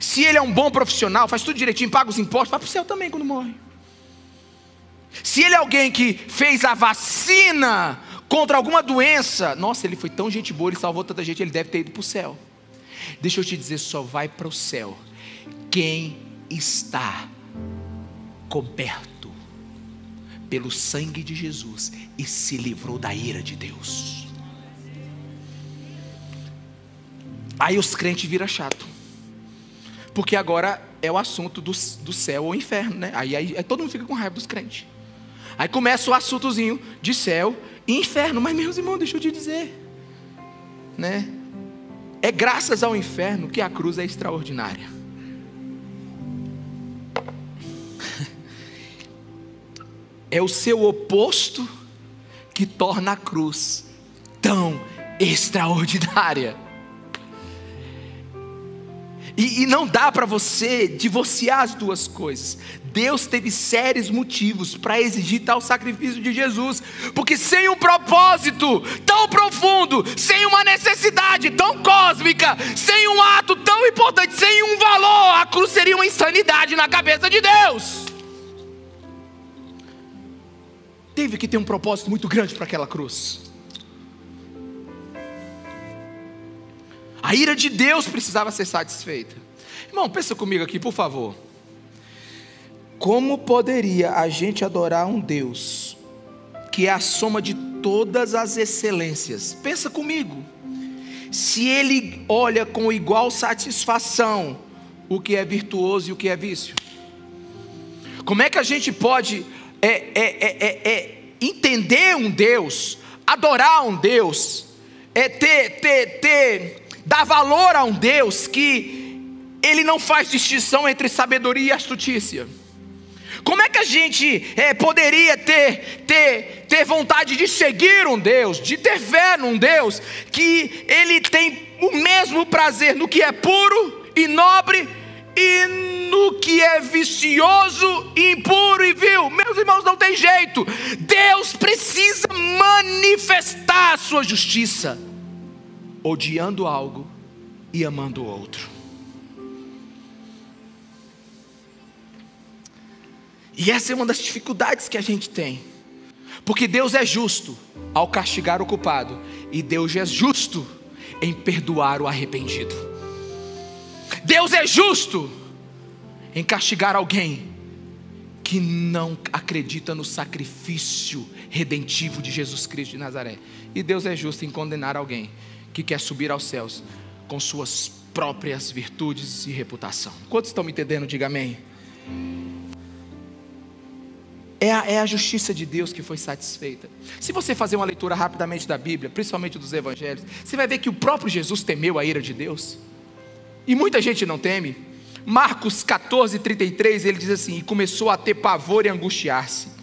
Se ele é um bom profissional, faz tudo direitinho, paga os impostos, vai para o céu também quando morre. Se ele é alguém que fez a vacina contra alguma doença, nossa, ele foi tão gente boa, ele salvou tanta gente, ele deve ter ido para o céu. Deixa eu te dizer, só vai para o céu quem está coberto pelo sangue de Jesus e se livrou da ira de Deus. Aí os crentes viram chato porque agora é o assunto do, do céu ou inferno, né? Aí, aí, aí todo mundo fica com raiva dos crentes. Aí começa o assuntozinho de céu e inferno. Mas, meus irmãos, deixa eu te dizer, né? É graças ao inferno que a cruz é extraordinária. É o seu oposto que torna a cruz tão extraordinária. E, e não dá para você divorciar as duas coisas. Deus teve sérios motivos para exigir tal sacrifício de Jesus, porque sem um propósito tão profundo, sem uma necessidade tão cósmica, sem um ato tão importante, sem um valor, a cruz seria uma insanidade na cabeça de Deus. Teve que ter um propósito muito grande para aquela cruz. A ira de Deus precisava ser satisfeita. Irmão, pensa comigo aqui, por favor. Como poderia a gente adorar um Deus que é a soma de todas as excelências? Pensa comigo. Se ele olha com igual satisfação o que é virtuoso e o que é vício. Como é que a gente pode é, é, é, é, é entender um Deus, adorar um Deus, é ter, ter, ter dar valor a um Deus que ele não faz distinção entre sabedoria e astutícia. Como é que a gente é, poderia ter, ter, ter vontade de seguir um Deus, de ter fé num Deus que ele tem o mesmo prazer no que é puro e nobre e no que é vicioso, impuro e vil? Meus irmãos, não tem jeito. Deus precisa manifestar a sua justiça odiando algo e amando o outro. E essa é uma das dificuldades que a gente tem. Porque Deus é justo ao castigar o culpado, e Deus é justo em perdoar o arrependido. Deus é justo em castigar alguém que não acredita no sacrifício redentivo de Jesus Cristo de Nazaré. E Deus é justo em condenar alguém que quer subir aos céus com suas próprias virtudes e reputação. Quantos estão me entendendo? Diga amém. É a, é a, justiça de Deus que foi satisfeita. Se você fazer uma leitura rapidamente da Bíblia, principalmente dos Evangelhos, você vai ver que o próprio Jesus temeu a ira de Deus. E muita gente não teme. Marcos 14, 33, ele diz assim: E começou a ter pavor e angustiar-se.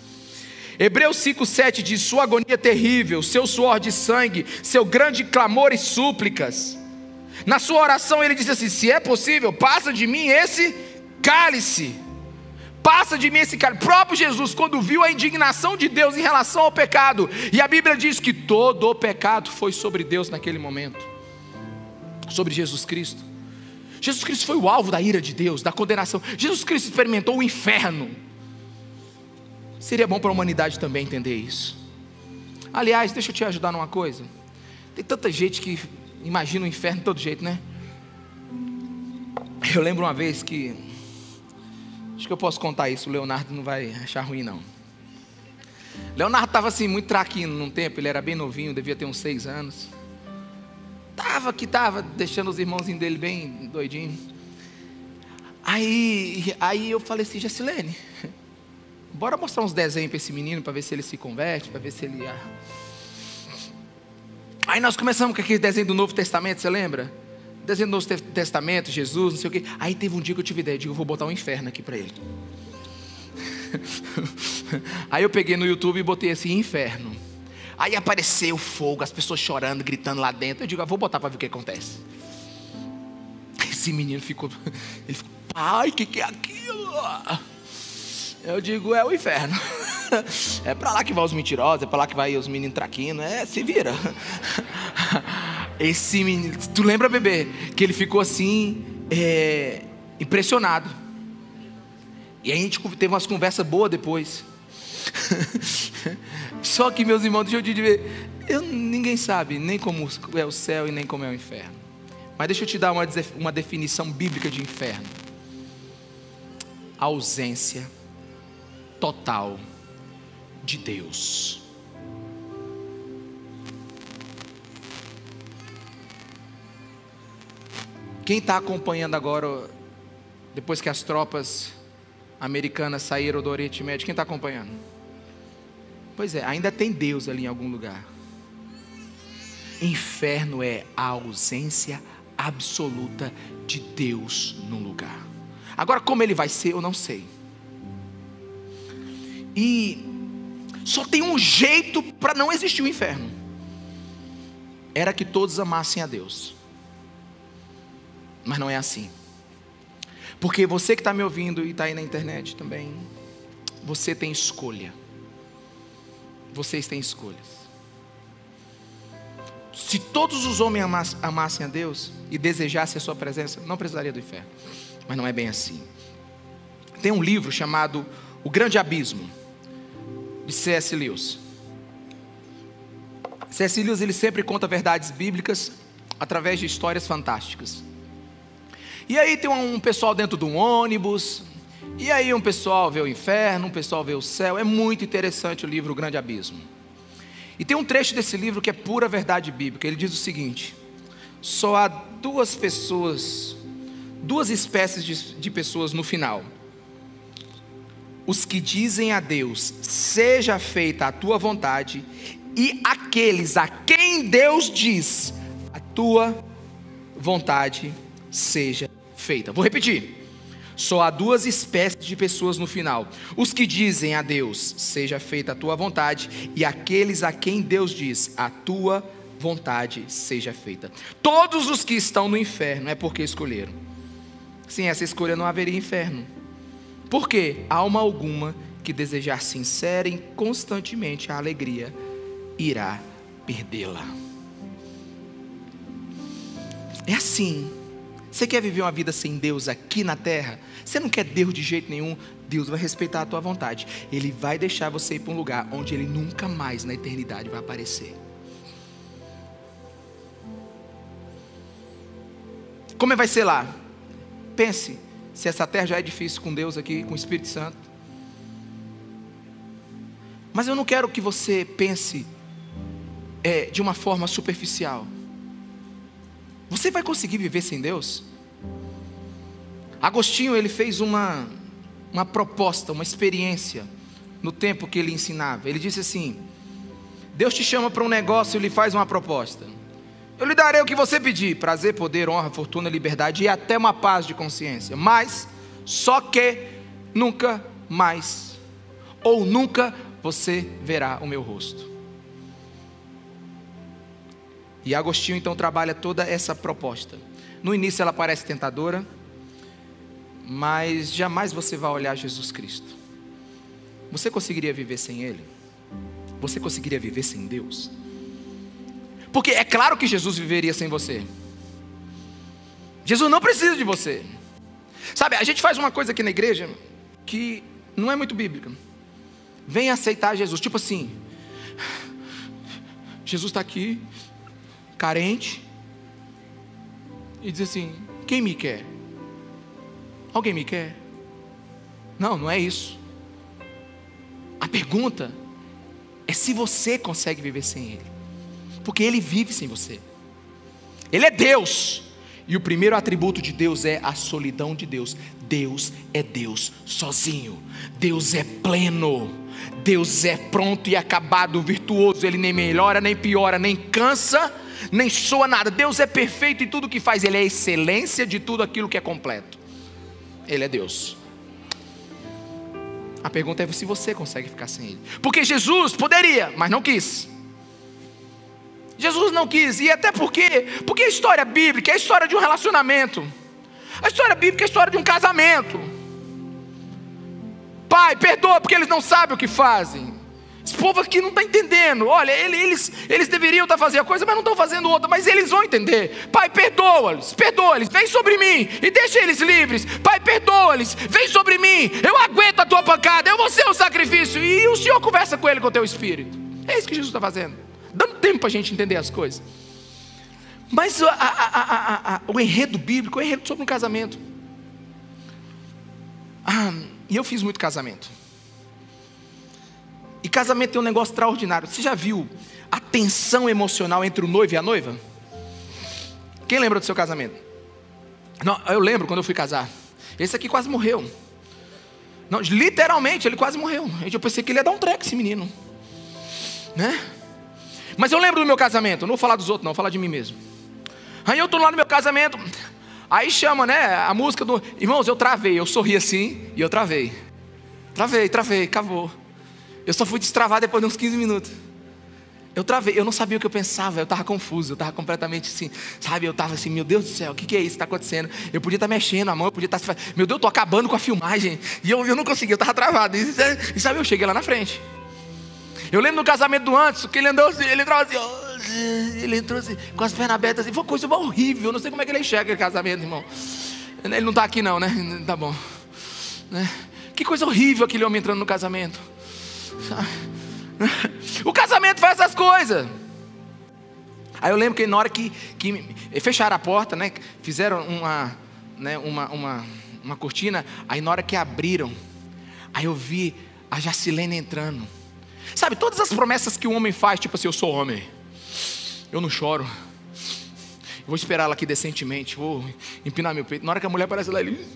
Hebreus 5,7 diz: Sua agonia terrível, seu suor de sangue, seu grande clamor e súplicas. Na sua oração ele diz assim: Se é possível, passa de mim esse cálice. Passa de mim esse cálice. O próprio Jesus, quando viu a indignação de Deus em relação ao pecado, e a Bíblia diz que todo o pecado foi sobre Deus naquele momento sobre Jesus Cristo. Jesus Cristo foi o alvo da ira de Deus, da condenação. Jesus Cristo experimentou o inferno Seria bom para a humanidade também entender isso. Aliás, deixa eu te ajudar numa coisa. Tem tanta gente que imagina o inferno de todo jeito, né? Eu lembro uma vez que. Acho que eu posso contar isso, o Leonardo não vai achar ruim, não. Leonardo estava assim, muito traquino num tempo, ele era bem novinho, devia ter uns seis anos. Tava que tava, deixando os irmãozinhos dele bem doidinho. Aí, aí eu falei assim, Jacilene, Bora mostrar uns desenhos para esse menino para ver se ele se converte, para ver se ele. Ah. Aí nós começamos com aquele desenho do Novo Testamento, você lembra? Desenho do Novo Testamento, Jesus, não sei o quê. Aí teve um dia que eu tive ideia, eu digo, eu vou botar um inferno aqui para ele. Aí eu peguei no YouTube e botei assim, inferno. Aí apareceu fogo, as pessoas chorando, gritando lá dentro. Eu digo, eu vou botar para ver o que acontece. Esse menino ficou, ele ficou, pai, o que, que é aquilo? Eu digo, é o inferno. É para lá que vai os mentirosos, é para lá que vai os meninos traquinos, é, se vira. Esse menino, tu lembra, bebê, que ele ficou assim, é, impressionado. E a gente teve umas conversas boas depois. Só que, meus irmãos, deixa eu te dizer, eu, ninguém sabe nem como é o céu e nem como é o inferno. Mas deixa eu te dar uma, uma definição bíblica de inferno: ausência total de Deus. Quem está acompanhando agora, depois que as tropas americanas saíram do Oriente Médio, quem está acompanhando? Pois é, ainda tem Deus ali em algum lugar. Inferno é a ausência absoluta de Deus num lugar. Agora, como ele vai ser, eu não sei. E só tem um jeito para não existir o inferno. Era que todos amassem a Deus. Mas não é assim. Porque você que está me ouvindo e está aí na internet também, você tem escolha. Vocês têm escolhas. Se todos os homens amassem a Deus e desejassem a sua presença, não precisaria do inferno. Mas não é bem assim. Tem um livro chamado O Grande Abismo, de C.S. Lewis. C.S. Lewis ele sempre conta verdades bíblicas através de histórias fantásticas. E aí tem um pessoal dentro de um ônibus, e aí um pessoal vê o inferno, um pessoal vê o céu. É muito interessante o livro O Grande Abismo. E tem um trecho desse livro que é pura verdade bíblica. Ele diz o seguinte: só há duas pessoas, duas espécies de, de pessoas no final. Os que dizem a Deus, seja feita a tua vontade, e aqueles a quem Deus diz, a tua vontade seja feita. Vou repetir. Só há duas espécies de pessoas no final: os que dizem a Deus, seja feita a tua vontade, e aqueles a quem Deus diz, a tua vontade seja feita. Todos os que estão no inferno é porque escolheram. Sem essa escolha não haveria inferno. Porque alma alguma que desejar sincera e constantemente a alegria irá perdê-la. É assim você quer viver uma vida sem Deus aqui na terra? Você não quer Deus de jeito nenhum? Deus vai respeitar a tua vontade. Ele vai deixar você ir para um lugar onde ele nunca mais na eternidade vai aparecer. Como é vai ser lá? Pense, se essa terra já é difícil com Deus aqui, com o Espírito Santo. Mas eu não quero que você pense é, de uma forma superficial. Você vai conseguir viver sem Deus? Agostinho ele fez uma, uma proposta, uma experiência no tempo que ele ensinava. Ele disse assim: Deus te chama para um negócio e lhe faz uma proposta. Eu lhe darei o que você pedir: prazer, poder, honra, fortuna, liberdade e até uma paz de consciência. Mas só que nunca mais ou nunca você verá o meu rosto. E Agostinho então trabalha toda essa proposta. No início ela parece tentadora, mas jamais você vai olhar Jesus Cristo. Você conseguiria viver sem Ele? Você conseguiria viver sem Deus? Porque é claro que Jesus viveria sem você. Jesus não precisa de você. Sabe, a gente faz uma coisa aqui na igreja que não é muito bíblica. Vem aceitar Jesus, tipo assim. Jesus está aqui, carente, e diz assim: Quem me quer? Alguém me quer? Não, não é isso. A pergunta é se você consegue viver sem Ele, porque Ele vive sem você. Ele é Deus, e o primeiro atributo de Deus é a solidão de Deus. Deus é Deus sozinho, Deus é pleno, Deus é pronto e acabado, virtuoso, Ele nem melhora, nem piora, nem cansa nem soa nada. Deus é perfeito em tudo que faz, Ele é a excelência de tudo aquilo que é completo. Ele é Deus. A pergunta é se você consegue ficar sem Ele. Porque Jesus poderia, mas não quis. Jesus não quis, e até porque, porque a história bíblica é a história de um relacionamento. A história bíblica é a história de um casamento. Pai, perdoa porque eles não sabem o que fazem. Esse povo aqui não está entendendo. Olha, eles, eles deveriam estar tá fazendo a coisa, mas não estão fazendo outra. Mas eles vão entender. Pai, perdoa-lhes, perdoa-lhes, vem sobre mim e deixa eles livres. Pai, perdoa-lhes, vem sobre mim. Eu aguento a tua pancada, eu vou ser o sacrifício. E o Senhor conversa com ele, com o teu espírito. É isso que Jesus está fazendo. Dando tempo para a gente entender as coisas. Mas a, a, a, o enredo bíblico o enredo sobre um casamento. Ah, e eu fiz muito casamento. E casamento é um negócio extraordinário. Você já viu a tensão emocional entre o noivo e a noiva? Quem lembra do seu casamento? Não, eu lembro quando eu fui casar. Esse aqui quase morreu. Não, literalmente, ele quase morreu. Eu pensei que ele ia dar um treco, esse menino. Né? Mas eu lembro do meu casamento. Não vou falar dos outros, não, vou falar de mim mesmo. Aí eu estou lá no meu casamento. Aí chama, né? A música do. Irmãos, eu travei. Eu sorri assim e eu travei. Travei, travei, acabou. Eu só fui destravar depois de uns 15 minutos. Eu travei, eu não sabia o que eu pensava, eu estava confuso, eu estava completamente assim, sabe? Eu estava assim, meu Deus do céu, o que, que é isso que está acontecendo? Eu podia estar tá mexendo a mão, eu podia estar. Tá, meu Deus, eu estou acabando com a filmagem. E eu, eu não conseguia, eu estava travado. E, e, sabe, eu cheguei lá na frente. Eu lembro no casamento do antes, que ele andou assim, ele entrava assim, oh, ele entrou assim, com as pernas abertas assim, foi uma coisa horrível. Eu não sei como é que ele enxerga o casamento, irmão. Ele não está aqui, não, né? Tá bom. Né? Que coisa horrível aquele homem entrando no casamento. O casamento faz essas coisas. Aí eu lembro que na hora que, que fecharam a porta, né, fizeram uma, né, uma, uma, uma cortina, aí na hora que abriram, aí eu vi a Jacilene entrando. Sabe, todas as promessas que o homem faz, tipo assim, eu sou homem, eu não choro, vou esperar ela aqui decentemente, vou empinar meu peito. Na hora que a mulher aparece lá, ele.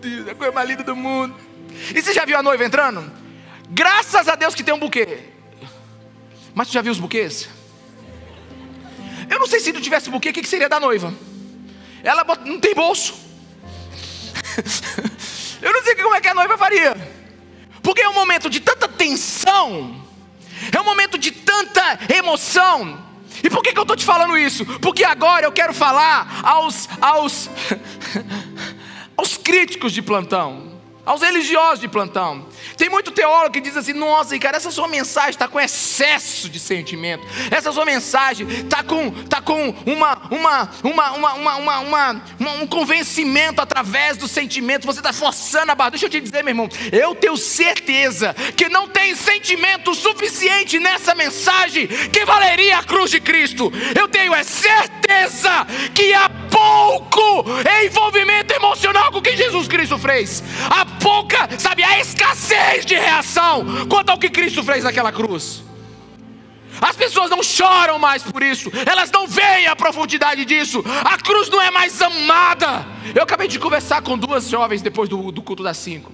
Deus, a coisa mais linda do mundo. E você já viu a noiva entrando? Graças a Deus que tem um buquê. Mas tu já viu os buquês? Eu não sei se tu tivesse buquê, o que, seria da noiva? Ela não tem bolso. Eu não sei como é que a noiva faria. Porque é um momento de tanta tensão, é um momento de tanta emoção. E por que, que eu estou te falando isso? Porque agora eu quero falar aos, aos, aos críticos de plantão aos religiosos de plantão. Tem muito teólogo que diz assim: nossa, cara, essa sua mensagem está com excesso de sentimento. Essa sua mensagem está com, tá com uma, uma, uma, uma, uma, uma, um convencimento através do sentimento. Você está forçando a barra. Deixa eu te dizer, meu irmão, eu tenho certeza que não tem sentimento suficiente nessa mensagem que valeria a cruz de Cristo. Eu tenho é certeza que há pouco envolvimento emocional com o que Jesus Cristo fez. Há pouca, sabe, a escassez de reação quanto ao que Cristo fez naquela cruz. As pessoas não choram mais por isso, elas não veem a profundidade disso. A cruz não é mais amada. Eu acabei de conversar com duas jovens depois do, do culto das cinco,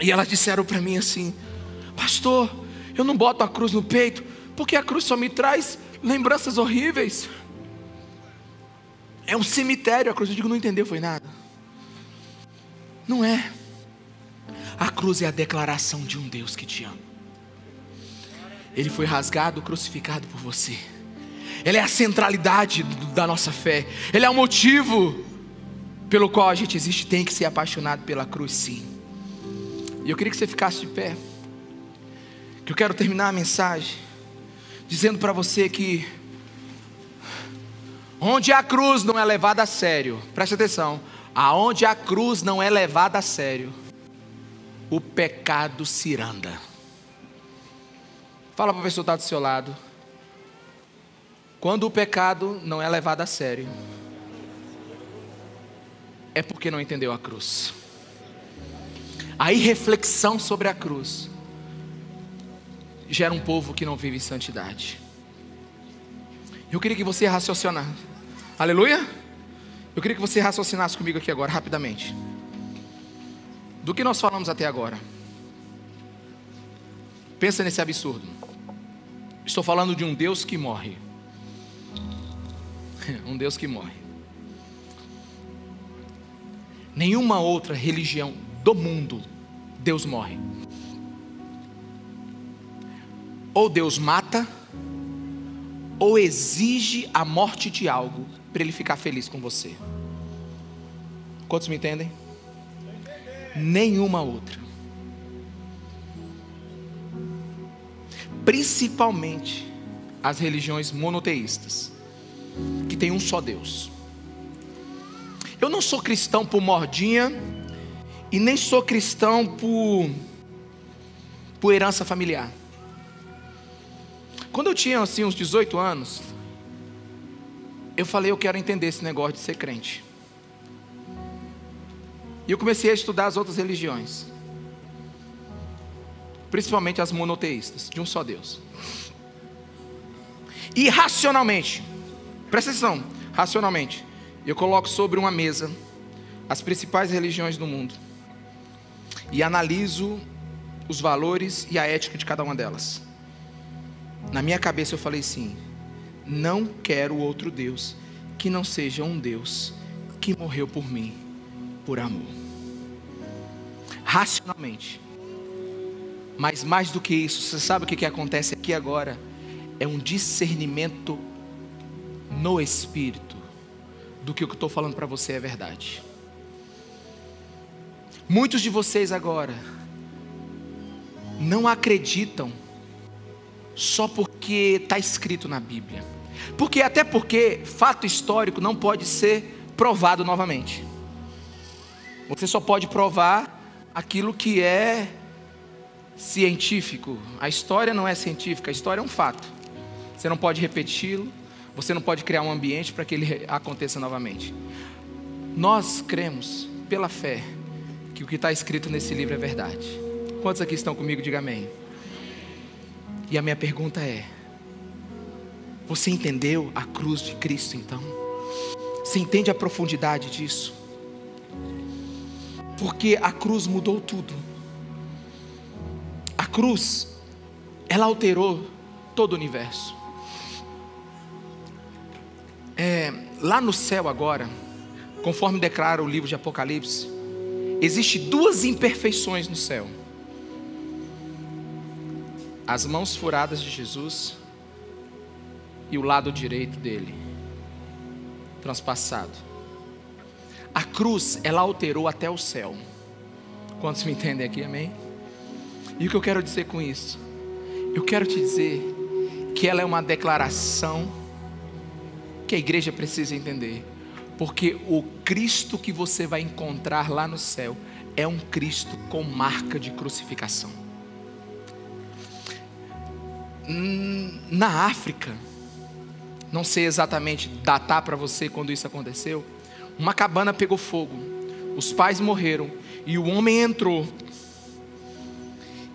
e elas disseram para mim assim: Pastor, eu não boto a cruz no peito, porque a cruz só me traz lembranças horríveis. É um cemitério a cruz. Eu digo, não entendeu, foi nada. Não é. A cruz é a declaração de um Deus que te ama. Ele foi rasgado, crucificado por você. Ele é a centralidade da nossa fé. Ele é o motivo pelo qual a gente existe. Tem que ser apaixonado pela cruz, sim. E eu queria que você ficasse de pé. Que eu quero terminar a mensagem dizendo para você que onde a cruz não é levada a sério, preste atenção, aonde a cruz não é levada a sério, o pecado ciranda. Fala para a pessoa que está do seu lado. Quando o pecado não é levado a sério, é porque não entendeu a cruz. A irreflexão sobre a cruz gera um povo que não vive em santidade. Eu queria que você raciocinasse. Aleluia? Eu queria que você raciocinasse comigo aqui agora, rapidamente do que nós falamos até agora. Pensa nesse absurdo. Estou falando de um Deus que morre. Um Deus que morre. Nenhuma outra religião do mundo, Deus morre. Ou Deus mata, ou exige a morte de algo para ele ficar feliz com você. Quantos me entendem? Nenhuma outra. Principalmente as religiões monoteístas, que tem um só Deus. Eu não sou cristão por mordinha e nem sou cristão por por herança familiar. Quando eu tinha assim uns 18 anos, eu falei, eu quero entender esse negócio de ser crente. E eu comecei a estudar as outras religiões, principalmente as monoteístas, de um só Deus. E racionalmente, presta atenção, racionalmente, eu coloco sobre uma mesa as principais religiões do mundo e analiso os valores e a ética de cada uma delas. Na minha cabeça eu falei assim: não quero outro Deus que não seja um Deus que morreu por mim por amor. Racionalmente. Mas mais do que isso, você sabe o que, que acontece aqui agora? É um discernimento no espírito do que o que eu estou falando para você é verdade. Muitos de vocês agora não acreditam só porque está escrito na Bíblia. Porque até porque fato histórico não pode ser provado novamente. Você só pode provar aquilo que é científico. A história não é científica, a história é um fato. Você não pode repeti-lo, você não pode criar um ambiente para que ele aconteça novamente. Nós cremos, pela fé, que o que está escrito nesse livro é verdade. Quantos aqui estão comigo? Diga amém. E a minha pergunta é: você entendeu a cruz de Cristo então? Você entende a profundidade disso? Porque a cruz mudou tudo. A cruz, ela alterou todo o universo. É, lá no céu agora, conforme declara o livro de Apocalipse, existe duas imperfeições no céu: as mãos furadas de Jesus e o lado direito dele transpassado. A cruz, ela alterou até o céu. Quantos me entendem aqui, amém? E o que eu quero dizer com isso? Eu quero te dizer que ela é uma declaração que a igreja precisa entender. Porque o Cristo que você vai encontrar lá no céu é um Cristo com marca de crucificação. Na África, não sei exatamente datar para você quando isso aconteceu, uma cabana pegou fogo, os pais morreram e o homem entrou.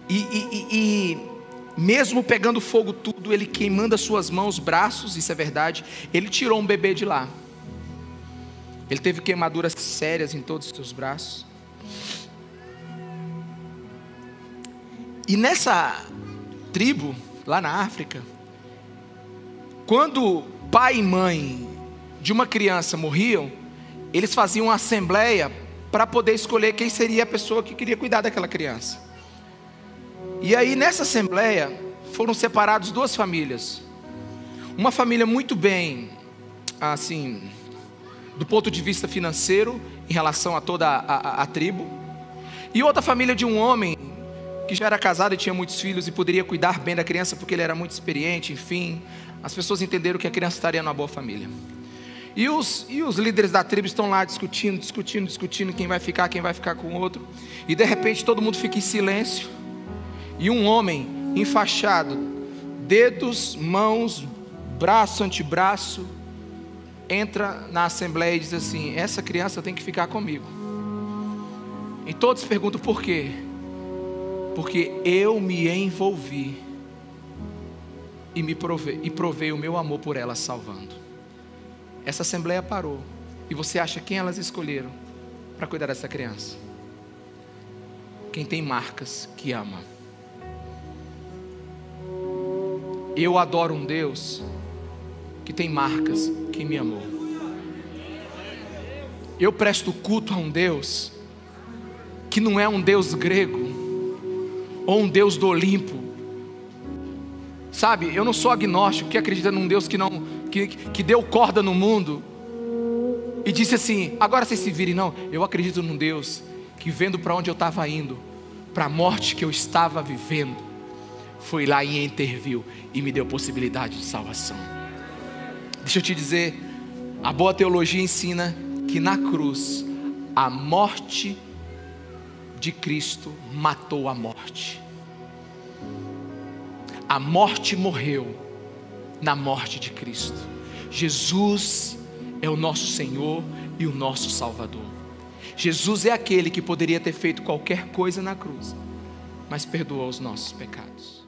E, e, e, e mesmo pegando fogo tudo, ele queimando as suas mãos, braços, isso é verdade, ele tirou um bebê de lá. Ele teve queimaduras sérias em todos os seus braços. E nessa tribo, lá na África, quando pai e mãe de uma criança morriam, eles faziam uma assembleia para poder escolher quem seria a pessoa que queria cuidar daquela criança. E aí nessa assembleia foram separados duas famílias. Uma família muito bem, assim, do ponto de vista financeiro, em relação a toda a, a, a tribo. E outra família de um homem que já era casado e tinha muitos filhos e poderia cuidar bem da criança porque ele era muito experiente, enfim. As pessoas entenderam que a criança estaria numa boa família. E os, e os líderes da tribo estão lá discutindo, discutindo, discutindo quem vai ficar, quem vai ficar com o outro. E de repente todo mundo fica em silêncio e um homem enfaixado, dedos, mãos, braço, antebraço, entra na assembleia e diz assim: Essa criança tem que ficar comigo. E todos perguntam por quê? Porque eu me envolvi e me provei, e provei o meu amor por ela salvando. Essa assembleia parou. E você acha quem elas escolheram para cuidar dessa criança? Quem tem marcas que ama. Eu adoro um Deus que tem marcas, que me amou. Eu presto culto a um Deus que não é um Deus grego ou um Deus do Olimpo. Sabe, eu não sou agnóstico que acredita num Deus que não que, que deu corda no mundo e disse assim: agora vocês se virem, não. Eu acredito num Deus que, vendo para onde eu estava indo, para a morte que eu estava vivendo, foi lá e interviu e me deu possibilidade de salvação. Deixa eu te dizer, a boa teologia ensina que na cruz a morte de Cristo matou a morte. A morte morreu na morte de Cristo. Jesus é o nosso Senhor e o nosso Salvador. Jesus é aquele que poderia ter feito qualquer coisa na cruz, mas perdoou os nossos pecados.